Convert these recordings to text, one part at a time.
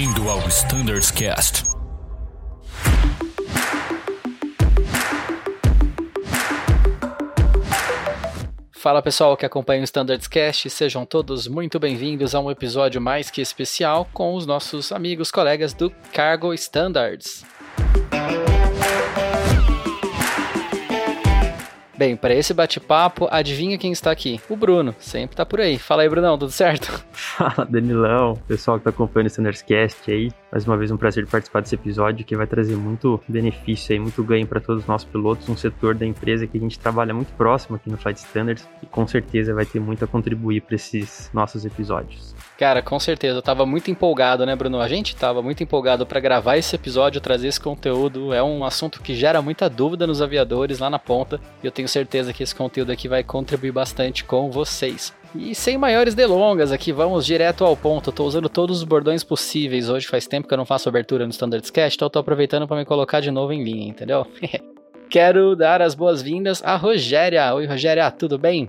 Bem-vindo ao Standards Cast. Fala pessoal que acompanha o Standards Cast, sejam todos muito bem-vindos a um episódio mais que especial com os nossos amigos, colegas do Cargo Standards. Bem, para esse bate-papo, adivinha quem está aqui? O Bruno, sempre tá por aí. Fala aí, Brunão, tudo certo? Fala, Danilão, pessoal que tá acompanhando o Standards Cast aí. Mais uma vez um prazer participar desse episódio que vai trazer muito benefício aí, muito ganho para todos os nossos pilotos, um setor da empresa que a gente trabalha muito próximo aqui no Flight Standards e com certeza vai ter muito a contribuir para esses nossos episódios. Cara, com certeza, eu tava muito empolgado, né, Bruno? A gente tava muito empolgado para gravar esse episódio, trazer esse conteúdo. É um assunto que gera muita dúvida nos aviadores lá na ponta, e eu tenho certeza que esse conteúdo aqui vai contribuir bastante com vocês. E sem maiores delongas aqui, vamos direto ao ponto. Eu tô usando todos os bordões possíveis. Hoje faz tempo que eu não faço abertura no Standards Cast, então eu tô aproveitando para me colocar de novo em linha, entendeu? Quero dar as boas-vindas a Rogéria. Oi, Rogéria, tudo bem?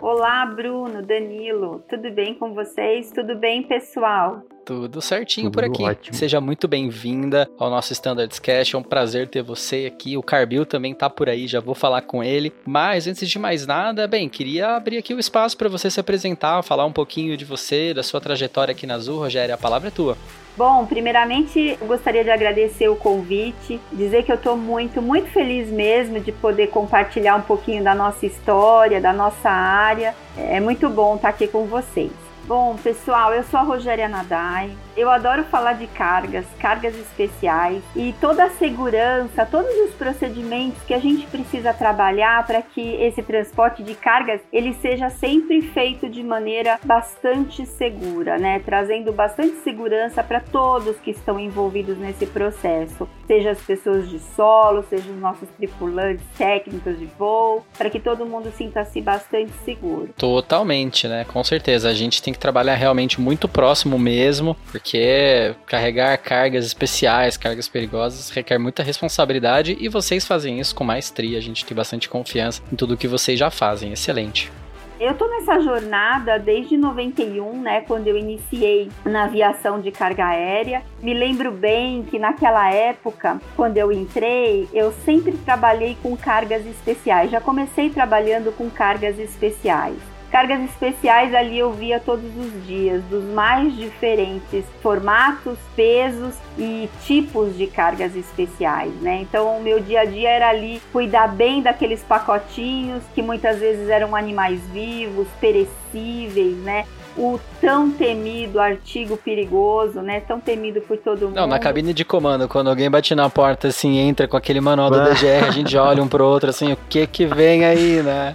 Olá, Bruno, Danilo, tudo bem com vocês? Tudo bem, pessoal? Tudo certinho Tudo por aqui. ótimo. Seja muito bem-vinda ao nosso Standards Cast. É um prazer ter você aqui. O Carbil também tá por aí, já vou falar com ele. Mas antes de mais nada, bem, queria abrir aqui o espaço para você se apresentar, falar um pouquinho de você, da sua trajetória aqui na Azul. Rogério, a palavra é tua. Bom, primeiramente eu gostaria de agradecer o convite, dizer que eu estou muito, muito feliz mesmo de poder compartilhar um pouquinho da nossa história, da nossa área. É muito bom estar aqui com vocês. Bom, pessoal, eu sou a Rogéria Nadai. Eu adoro falar de cargas, cargas especiais e toda a segurança, todos os procedimentos que a gente precisa trabalhar para que esse transporte de cargas ele seja sempre feito de maneira bastante segura, né? Trazendo bastante segurança para todos que estão envolvidos nesse processo, seja as pessoas de solo, seja os nossos tripulantes, técnicos de voo, para que todo mundo sinta-se bastante seguro. Totalmente, né? Com certeza. A gente tem que trabalhar realmente muito próximo mesmo, porque carregar cargas especiais, cargas perigosas, requer muita responsabilidade e vocês fazem isso com maestria. A gente tem bastante confiança em tudo que vocês já fazem. Excelente. Eu tô nessa jornada desde 91, né, quando eu iniciei na aviação de carga aérea. Me lembro bem que naquela época, quando eu entrei, eu sempre trabalhei com cargas especiais. Já comecei trabalhando com cargas especiais. Cargas especiais ali eu via todos os dias, dos mais diferentes formatos, pesos e tipos de cargas especiais, né? Então o meu dia a dia era ali cuidar bem daqueles pacotinhos que muitas vezes eram animais vivos, perecíveis, né? O tão temido artigo perigoso, né? Tão temido por todo mundo. Não, na cabine de comando, quando alguém bate na porta assim, entra com aquele manual do DGR, a gente olha um pro outro assim, o que que vem aí, né?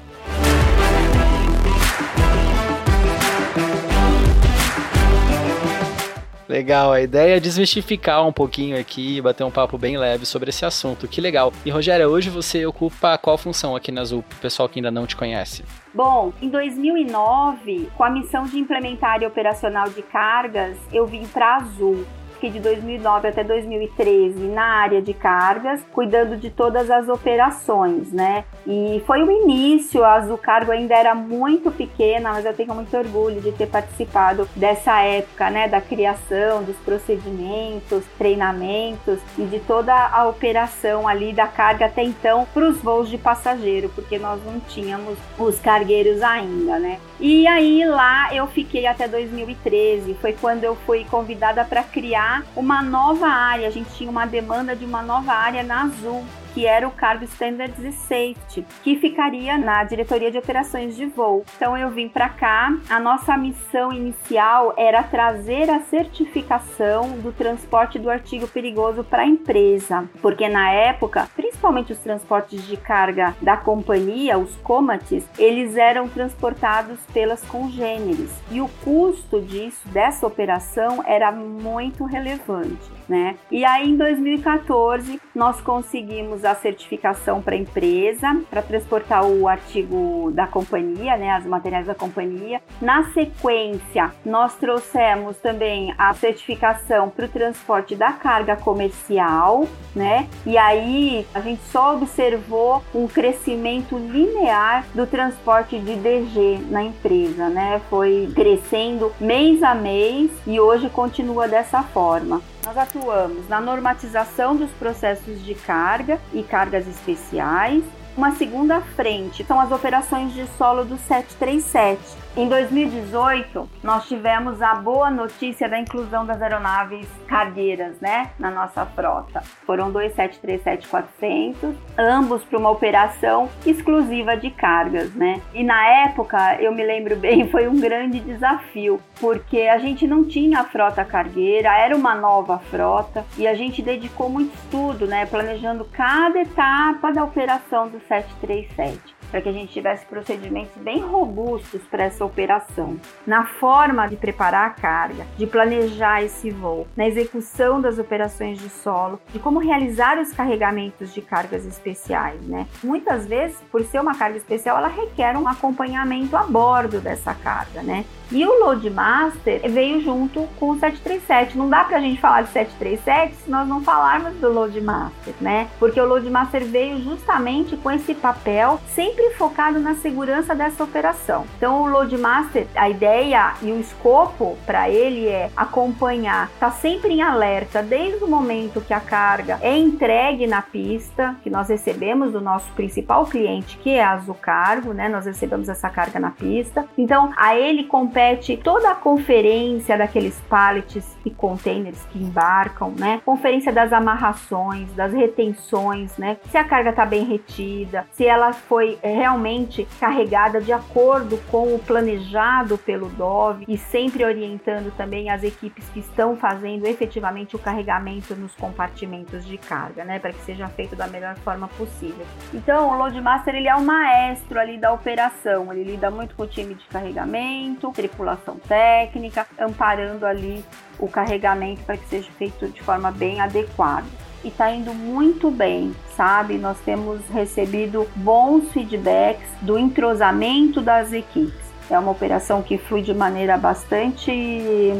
Legal, a ideia é desmistificar um pouquinho aqui e bater um papo bem leve sobre esse assunto. Que legal. E Rogério, hoje você ocupa qual função aqui na Azul, pro pessoal que ainda não te conhece? Bom, em 2009, com a missão de implementar área operacional de cargas, eu vim para Azul. Fiquei de 2009 até 2013 na área de cargas, cuidando de todas as operações, né? E foi o início, a Azul Cargo ainda era muito pequena, mas eu tenho muito orgulho de ter participado dessa época, né? Da criação, dos procedimentos, treinamentos e de toda a operação ali da carga até então para os voos de passageiro, porque nós não tínhamos os cargueiros ainda, né? E aí lá eu fiquei até 2013, foi quando eu fui convidada para criar uma nova área. A gente tinha uma demanda de uma nova área na Azul, que era o Cargo Standards e Safety, que ficaria na diretoria de operações de voo. Então eu vim para cá. A nossa missão inicial era trazer a certificação do transporte do artigo perigoso para a empresa, porque na época, principalmente os transportes de carga da companhia, os COMATs, eles eram transportados pelas congêneres e o custo disso dessa operação era muito relevante. Né? E aí em 2014 nós conseguimos a certificação para a empresa para transportar o artigo da companhia, né, as materiais da companhia. Na sequência, nós trouxemos também a certificação para o transporte da carga comercial, né? E aí a gente só observou um crescimento linear do transporte de DG na empresa, né? Foi crescendo mês a mês e hoje continua dessa forma. Nós atuamos na normatização dos processos de carga e cargas especiais. Uma segunda frente são as operações de solo do 737 em 2018, nós tivemos a boa notícia da inclusão das aeronaves cargueiras, né, na nossa frota. Foram dois 737-400, ambos para uma operação exclusiva de cargas, né? E na época, eu me lembro bem, foi um grande desafio, porque a gente não tinha a frota cargueira, era uma nova frota e a gente dedicou muito estudo, né, planejando cada etapa da operação do 737 para que a gente tivesse procedimentos bem robustos para essa operação. Na forma de preparar a carga, de planejar esse voo, na execução das operações de solo, de como realizar os carregamentos de cargas especiais, né? Muitas vezes, por ser uma carga especial, ela requer um acompanhamento a bordo dessa carga, né? E o Loadmaster veio junto com o 737. Não dá pra gente falar de 737 se nós não falarmos do Loadmaster, né? Porque o Loadmaster veio justamente com esse papel sempre focado na segurança dessa operação. Então, o Loadmaster, a ideia e o escopo para ele é acompanhar, tá sempre em alerta desde o momento que a carga é entregue na pista, que nós recebemos do nosso principal cliente, que é a Azul Cargo, né? Nós recebemos essa carga na pista. Então, a ele compete toda a conferência daqueles pallets e containers que embarcam, né? Conferência das amarrações, das retenções, né? Se a carga está bem retida, se ela foi realmente carregada de acordo com o planejado pelo DOV e sempre orientando também as equipes que estão fazendo efetivamente o carregamento nos compartimentos de carga, né? Para que seja feito da melhor forma possível. Então, o Loadmaster ele é o maestro ali da operação, ele lida muito com o time de carregamento, tripulação técnica, amparando ali o carregamento para que seja feito de forma bem adequada. E está indo muito bem, sabe? Nós temos recebido bons feedbacks do entrosamento das equipes. É uma operação que flui de maneira bastante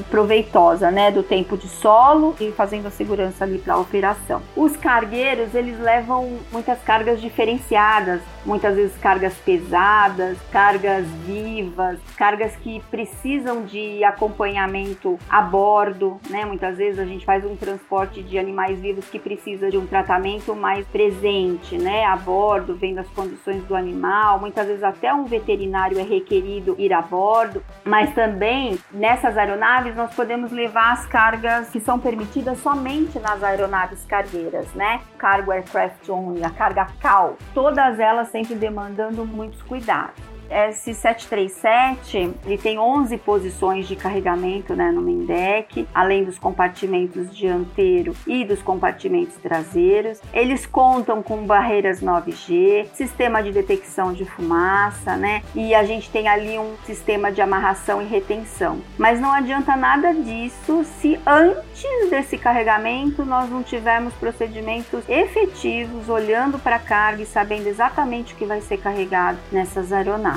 proveitosa, né, do tempo de solo e fazendo a segurança ali para a operação. Os cargueiros, eles levam muitas cargas diferenciadas, muitas vezes cargas pesadas, cargas vivas, cargas que precisam de acompanhamento a bordo, né? Muitas vezes a gente faz um transporte de animais vivos que precisa de um tratamento mais presente, né, a bordo, vendo as condições do animal. Muitas vezes até um veterinário é requerido ir a bordo, mas também nessas aeronaves nós podemos levar as cargas que são permitidas somente nas aeronaves cargueiras, né? Cargo Aircraft Only, a carga CAL, todas elas sempre demandando muitos cuidados. Esse 737 ele tem 11 posições de carregamento né, no main deck, além dos compartimentos dianteiro e dos compartimentos traseiros. Eles contam com barreiras 9G, sistema de detecção de fumaça, né? E a gente tem ali um sistema de amarração e retenção. Mas não adianta nada disso se antes desse carregamento nós não tivermos procedimentos efetivos olhando para a carga e sabendo exatamente o que vai ser carregado nessas aeronaves.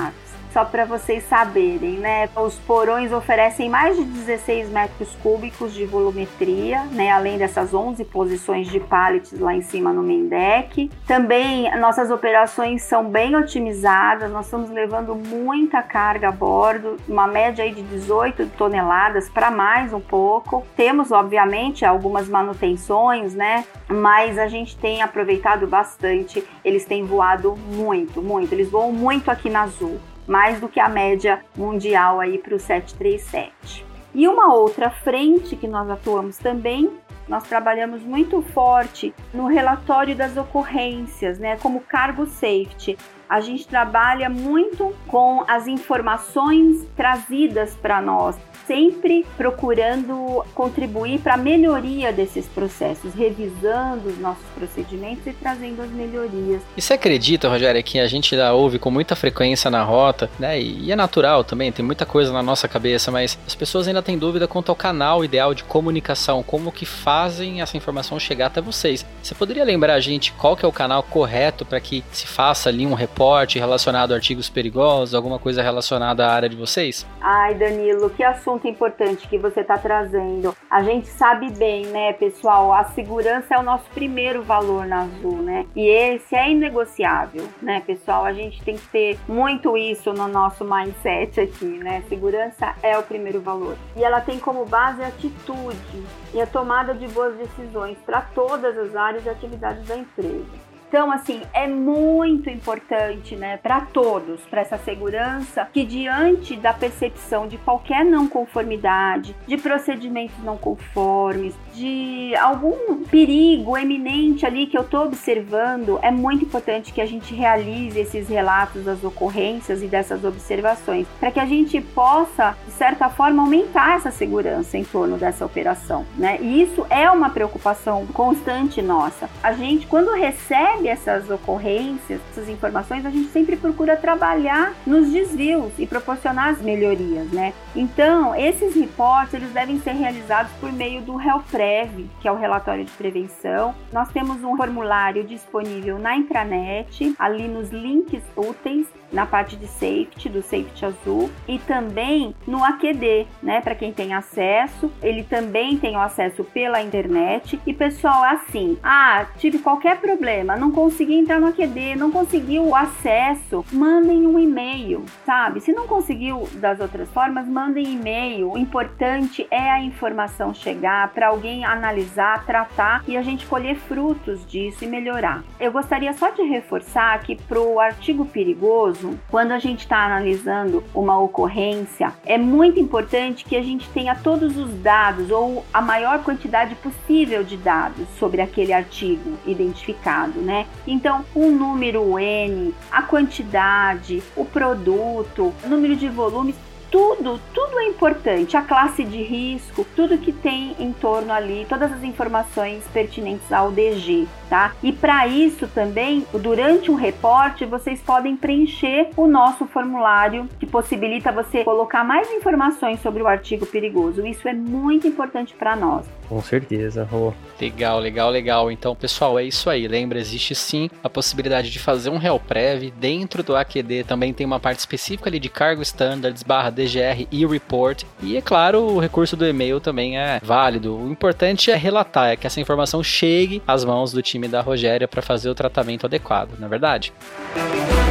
Só para vocês saberem, né? Os porões oferecem mais de 16 metros cúbicos de volumetria, né? Além dessas 11 posições de pallets lá em cima no main deck. Também nossas operações são bem otimizadas, nós estamos levando muita carga a bordo, uma média aí de 18 toneladas para mais um pouco. Temos, obviamente, algumas manutenções, né? Mas a gente tem aproveitado bastante. Eles têm voado muito, muito. Eles voam muito aqui na Azul mais do que a média mundial aí para o 737. E uma outra frente que nós atuamos também, nós trabalhamos muito forte no relatório das ocorrências, né, como cargo safety. A gente trabalha muito com as informações trazidas para nós sempre procurando contribuir para a melhoria desses processos, revisando os nossos procedimentos e trazendo as melhorias. E você acredita, Rogério, que a gente já ouve com muita frequência na rota, né? E é natural também, tem muita coisa na nossa cabeça, mas as pessoas ainda têm dúvida quanto ao canal ideal de comunicação, como que fazem essa informação chegar até vocês. Você poderia lembrar a gente qual que é o canal correto para que se faça ali um reporte reporte relacionado a artigos perigosos, alguma coisa relacionada à área de vocês? Ai, Danilo, que assunto importante que você está trazendo. A gente sabe bem, né, pessoal, a segurança é o nosso primeiro valor na Azul, né? E esse é inegociável, né, pessoal? A gente tem que ter muito isso no nosso mindset aqui, né? Segurança é o primeiro valor. E ela tem como base a atitude e a tomada de boas decisões para todas as áreas e atividades da empresa. Então, assim, é muito importante, né, para todos, para essa segurança, que diante da percepção de qualquer não conformidade, de procedimentos não conformes, de algum perigo eminente ali que eu estou observando, é muito importante que a gente realize esses relatos das ocorrências e dessas observações, para que a gente possa, de certa forma, aumentar essa segurança em torno dessa operação, né? E isso é uma preocupação constante nossa. A gente, quando recebe essas ocorrências, essas informações, a gente sempre procura trabalhar nos desvios e proporcionar as melhorias, né? Então, esses reportes, eles devem ser realizados por meio do RELPREV, que é o relatório de prevenção. Nós temos um formulário disponível na intranet, ali nos links úteis, na parte de safety, do safety azul, e também no AQD, né? Para quem tem acesso, ele também tem o acesso pela internet. E pessoal, assim, ah, tive qualquer problema, não consegui entrar no AQD, não conseguiu o acesso, mandem um e-mail, sabe? Se não conseguiu das outras formas, mandem e-mail. O importante é a informação chegar para alguém analisar, tratar e a gente colher frutos disso e melhorar. Eu gostaria só de reforçar que para o artigo perigoso, quando a gente está analisando uma ocorrência, é muito importante que a gente tenha todos os dados ou a maior quantidade possível de dados sobre aquele artigo identificado, né? Então, o número N, a quantidade, o produto, o número de volumes, tudo, tudo é importante. A classe de risco, tudo que tem em torno ali, todas as informações pertinentes ao DG, tá? E para isso também, durante um reporte, vocês podem preencher o nosso formulário que possibilita você colocar mais informações sobre o artigo perigoso. Isso é muito importante para nós. Com certeza, Rô. Legal, legal, legal. Então, pessoal, é isso aí. Lembra, existe sim a possibilidade de fazer um real prev. Dentro do AQD também tem uma parte específica ali de cargo standards barra DGR e report. E é claro, o recurso do e-mail também é válido. O importante é relatar, é que essa informação chegue às mãos do time da Rogéria para fazer o tratamento adequado, não é verdade? Show,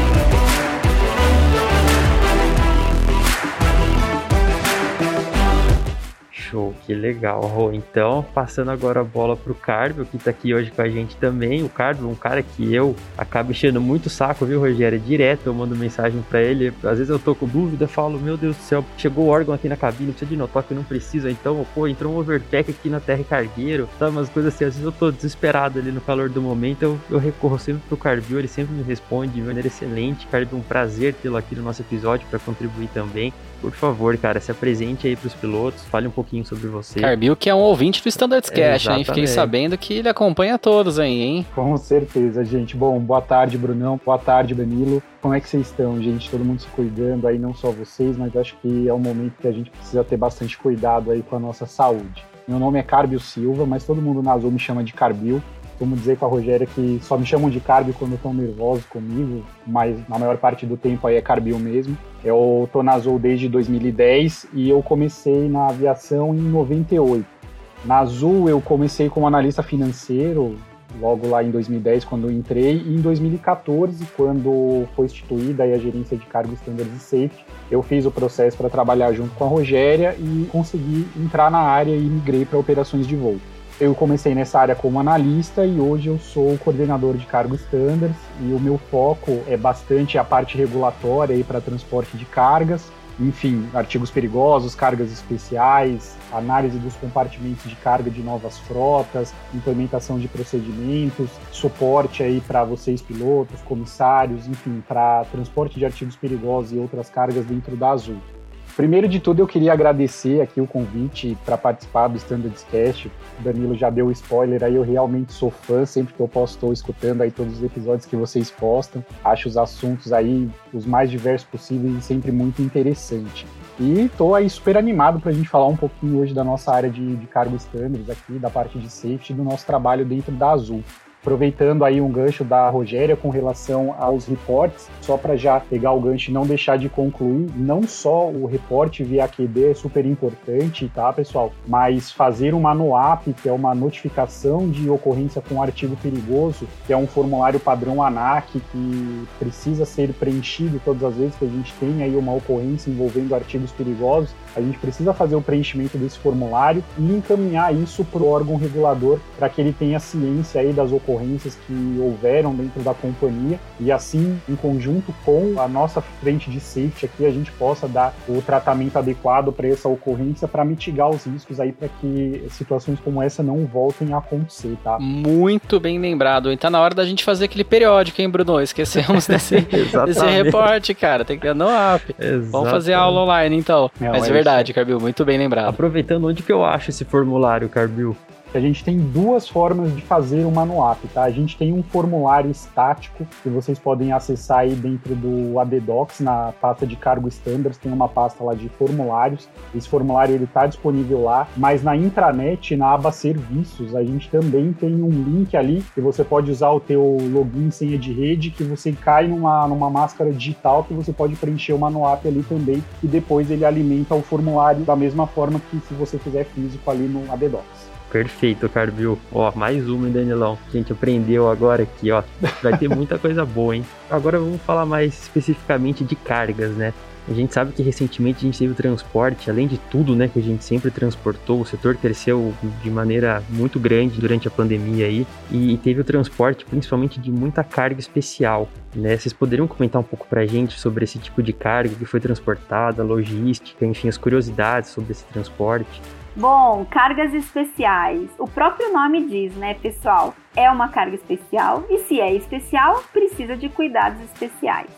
que legal, Rô. Então, passando agora a bola pro Cardio, que tá aqui hoje com a gente também. O Cardio, um cara que eu acabo enchendo muito saco, viu, Rogério? Direto eu mando mensagem para ele. Às vezes eu tô com dúvida, falo, meu Deus do céu, chegou o órgão aqui na cabine, precisa de notoque, não precisa. Então, pô, entrou um overpack aqui na terra cargueiro, tá? Umas coisas assim, às vezes eu tô desesperado ali no calor do momento, eu, eu recorro sempre pro Cardio, ele sempre me responde de maneira excelente. Cardio, um prazer tê-lo aqui no nosso episódio para contribuir também. Por favor, cara, se apresente aí pros pilotos, fale um pouquinho sobre você. Carbil, que é um ouvinte do Standards Cash, hein? Fiquei sabendo que ele acompanha todos aí, hein? Com certeza, gente. Bom, boa tarde, Brunão. Boa tarde, Danilo. Como é que vocês estão, gente? Todo mundo se cuidando aí, não só vocês, mas acho que é um momento que a gente precisa ter bastante cuidado aí com a nossa saúde. Meu nome é Carbio Silva, mas todo mundo na Azul me chama de Carbil costumo dizer com a Rogéria que só me chamam de Carbio quando estão nervosos comigo, mas na maior parte do tempo aí é Carbio mesmo. Eu tô na Azul desde 2010 e eu comecei na aviação em 98. Na Azul eu comecei como analista financeiro, logo lá em 2010 quando entrei, e em 2014, quando foi instituída a gerência de cargo standards e safety, eu fiz o processo para trabalhar junto com a Rogéria e consegui entrar na área e migrei para operações de voo. Eu comecei nessa área como analista e hoje eu sou coordenador de cargo standards e o meu foco é bastante a parte regulatória para transporte de cargas, enfim, artigos perigosos, cargas especiais, análise dos compartimentos de carga de novas frotas, implementação de procedimentos, suporte aí para vocês pilotos, comissários, enfim, para transporte de artigos perigosos e outras cargas dentro da Azul. Primeiro de tudo, eu queria agradecer aqui o convite para participar do Standards Cast. O Danilo já deu spoiler aí, eu realmente sou fã, sempre que eu posso estou escutando aí todos os episódios que vocês postam. Acho os assuntos aí os mais diversos possíveis e sempre muito interessante. E estou aí super animado para a gente falar um pouquinho hoje da nossa área de, de cargo standards aqui, da parte de safety, do nosso trabalho dentro da Azul. Aproveitando aí um gancho da Rogéria com relação aos reportes, só para já pegar o gancho e não deixar de concluir, não só o reporte via QD é super importante, tá, pessoal? Mas fazer uma NOAP, que é uma notificação de ocorrência com artigo perigoso, que é um formulário padrão ANAC que precisa ser preenchido todas as vezes que a gente tem aí uma ocorrência envolvendo artigos perigosos, a gente precisa fazer o preenchimento desse formulário e encaminhar isso para o órgão regulador para que ele tenha ciência aí das ocorrências que houveram dentro da companhia e assim, em conjunto com a nossa frente de safety aqui, a gente possa dar o tratamento adequado para essa ocorrência para mitigar os riscos aí para que situações como essa não voltem a acontecer, tá? Muito bem lembrado. Então tá na hora da gente fazer aquele periódico, hein, Bruno? Esquecemos desse, desse reporte, cara. Tem que ter no app. Vamos fazer aula online, então. É, Mas é verdade, Carbil, muito bem lembrado. Aproveitando, onde que eu acho esse formulário, Carbil? Que a gente tem duas formas de fazer o manuap, tá? A gente tem um formulário estático que vocês podem acessar aí dentro do ADDocs, na pasta de cargo standards, tem uma pasta lá de formulários. Esse formulário ele está disponível lá, mas na intranet, na aba serviços, a gente também tem um link ali que você pode usar o teu login senha de rede, que você cai numa, numa máscara digital que você pode preencher o manuap ali também e depois ele alimenta o formulário da mesma forma que se você fizer físico ali no ADDocs. Perfeito, Carbil. Ó, mais uma, hein, Danilão. A gente aprendeu agora aqui, ó. Vai ter muita coisa boa, hein? Agora vamos falar mais especificamente de cargas, né? A gente sabe que recentemente a gente teve o transporte, além de tudo, né, que a gente sempre transportou, o setor cresceu de maneira muito grande durante a pandemia aí, e teve o transporte principalmente de muita carga especial, né? Vocês poderiam comentar um pouco pra gente sobre esse tipo de carga que foi transportada, logística, enfim, as curiosidades sobre esse transporte? Bom, cargas especiais. O próprio nome diz, né, pessoal? É uma carga especial e se é especial, precisa de cuidados especiais.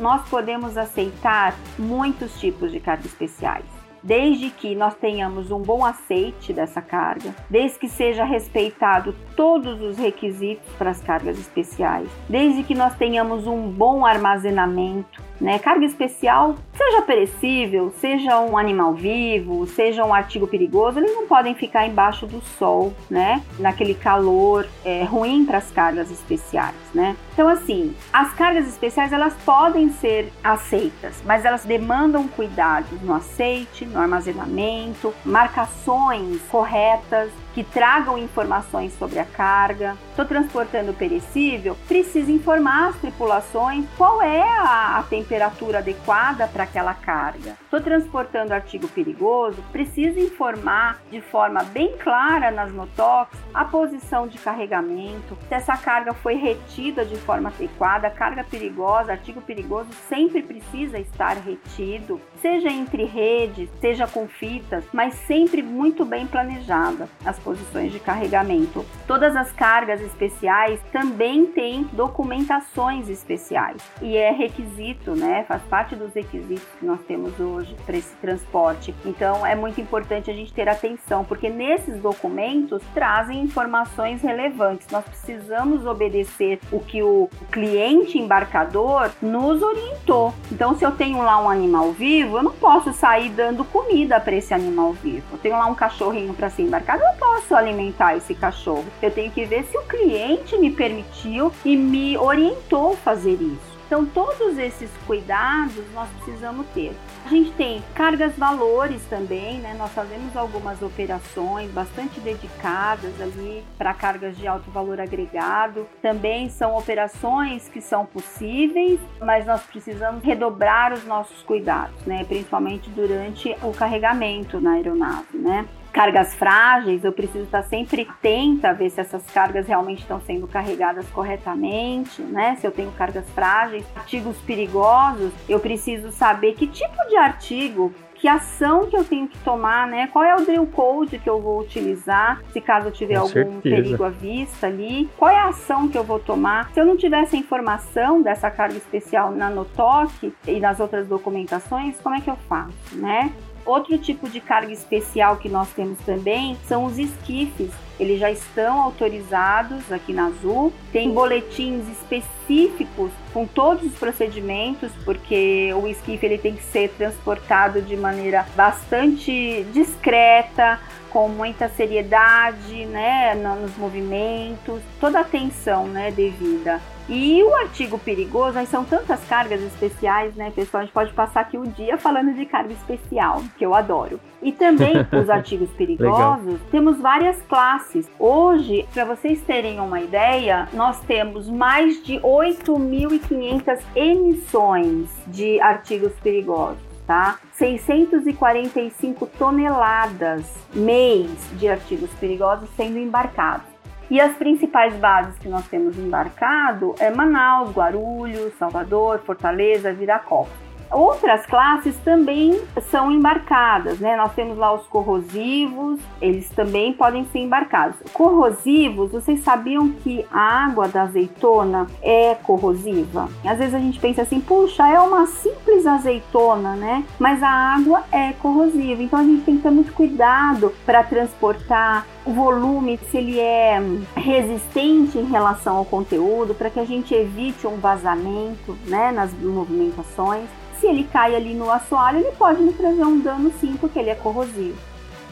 Nós podemos aceitar muitos tipos de cargas especiais desde que nós tenhamos um bom aceite dessa carga, desde que seja respeitado todos os requisitos para as cargas especiais, desde que nós tenhamos um bom armazenamento, né? Carga especial, seja perecível, seja um animal vivo, seja um artigo perigoso, eles não podem ficar embaixo do sol, né? Naquele calor é, ruim para as cargas especiais, né? Então, assim, as cargas especiais elas podem ser aceitas, mas elas demandam cuidados no aceite, no armazenamento, marcações corretas, que tragam informações sobre a carga. Estou transportando perecível, precisa informar as tripulações qual é a, a temperatura adequada para aquela carga. Estou transportando artigo perigoso, precisa informar de forma bem clara nas notox a posição de carregamento, se essa carga foi retida de forma adequada, carga perigosa, artigo perigoso sempre precisa estar retido, seja entre redes, seja com fitas, mas sempre muito bem planejada. As posições de carregamento. Todas as cargas especiais também têm documentações especiais e é requisito, né? Faz parte dos requisitos que nós temos hoje para esse transporte. Então é muito importante a gente ter atenção, porque nesses documentos trazem informações relevantes. Nós precisamos obedecer o que o cliente embarcador nos orientou. Então, se eu tenho lá um animal vivo, eu não posso sair dando comida para esse animal vivo. Eu tenho lá um cachorrinho para ser embarcado, eu não posso posso alimentar esse cachorro. Eu tenho que ver se o cliente me permitiu e me orientou fazer isso. Então, todos esses cuidados nós precisamos ter. A gente tem cargas valores também, né? Nós fazemos algumas operações bastante dedicadas ali para cargas de alto valor agregado. Também são operações que são possíveis, mas nós precisamos redobrar os nossos cuidados, né? Principalmente durante o carregamento na aeronave, né? Cargas frágeis, eu preciso estar sempre atenta a ver se essas cargas realmente estão sendo carregadas corretamente, né? Se eu tenho cargas frágeis, artigos perigosos, eu preciso saber que tipo de artigo que ação que eu tenho que tomar, né? Qual é o drill code que eu vou utilizar, se caso eu tiver Com algum certeza. perigo à vista ali? Qual é a ação que eu vou tomar? Se eu não tiver essa informação dessa carga especial na NOTOC e nas outras documentações, como é que eu faço, né? Outro tipo de carga especial que nós temos também são os esquifes. Eles já estão autorizados aqui na Azul. Tem boletins específicos com todos os procedimentos, porque o esquife ele tem que ser transportado de maneira bastante discreta, com muita seriedade, né, nos movimentos, toda a atenção, né, devida. E o artigo perigoso, aí são tantas cargas especiais, né, pessoal? A gente pode passar aqui o dia falando de carga especial, que eu adoro. E também os artigos perigosos, temos várias classes. Hoje, para vocês terem uma ideia, nós temos mais de 8.500 emissões de artigos perigosos. Tá? 645 toneladas mês de artigos perigosos sendo embarcados. E as principais bases que nós temos embarcado é Manaus, Guarulhos, Salvador, Fortaleza, Viracopos. Outras classes também são embarcadas, né? Nós temos lá os corrosivos, eles também podem ser embarcados. Corrosivos, vocês sabiam que a água da azeitona é corrosiva? Às vezes a gente pensa assim, puxa, é uma simples azeitona, né? Mas a água é corrosiva, então a gente tem que ter muito cuidado para transportar o volume, se ele é resistente em relação ao conteúdo, para que a gente evite um vazamento né, nas movimentações. Se ele cai ali no assoalho, ele pode me trazer um dano sim, porque ele é corrosivo.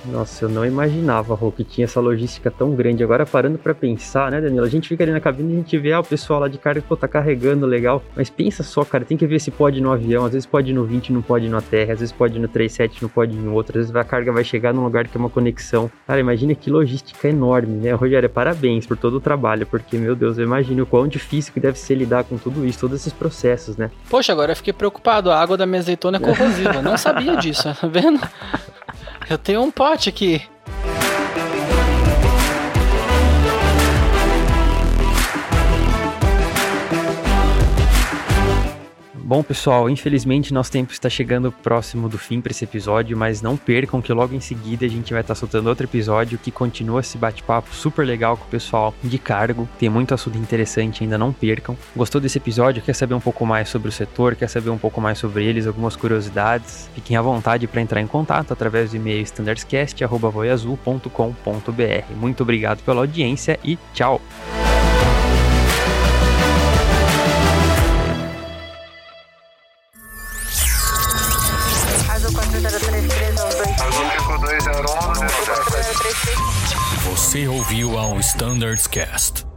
Nossa, eu não imaginava, Rô, que tinha essa logística tão grande. Agora, parando para pensar, né, Danilo? A gente fica ali na cabine e a gente vê, ah, o pessoal lá de carga, pô, tá carregando legal. Mas pensa só, cara, tem que ver se pode ir no avião. Às vezes pode ir no 20 não pode ir na terra. Às vezes pode ir no 37 não pode ir em outro. Às vezes a carga vai chegar num lugar que é uma conexão. Cara, imagina que logística enorme, né? Rogério, parabéns por todo o trabalho, porque, meu Deus, eu imagino o quão difícil que deve ser lidar com tudo isso, todos esses processos, né? Poxa, agora eu fiquei preocupado. A água da minha azeitona é corrosiva. não sabia disso, tá vendo? Eu tenho um pote aqui. Bom, pessoal, infelizmente nosso tempo está chegando próximo do fim para esse episódio, mas não percam que logo em seguida a gente vai estar soltando outro episódio que continua esse bate-papo super legal com o pessoal de cargo. Tem muito assunto interessante, ainda não percam. Gostou desse episódio? Quer saber um pouco mais sobre o setor? Quer saber um pouco mais sobre eles? Algumas curiosidades? Fiquem à vontade para entrar em contato através do e-mail standardscast.voiazul.com.br. Muito obrigado pela audiência e tchau! Ouviu ao Standards Cast.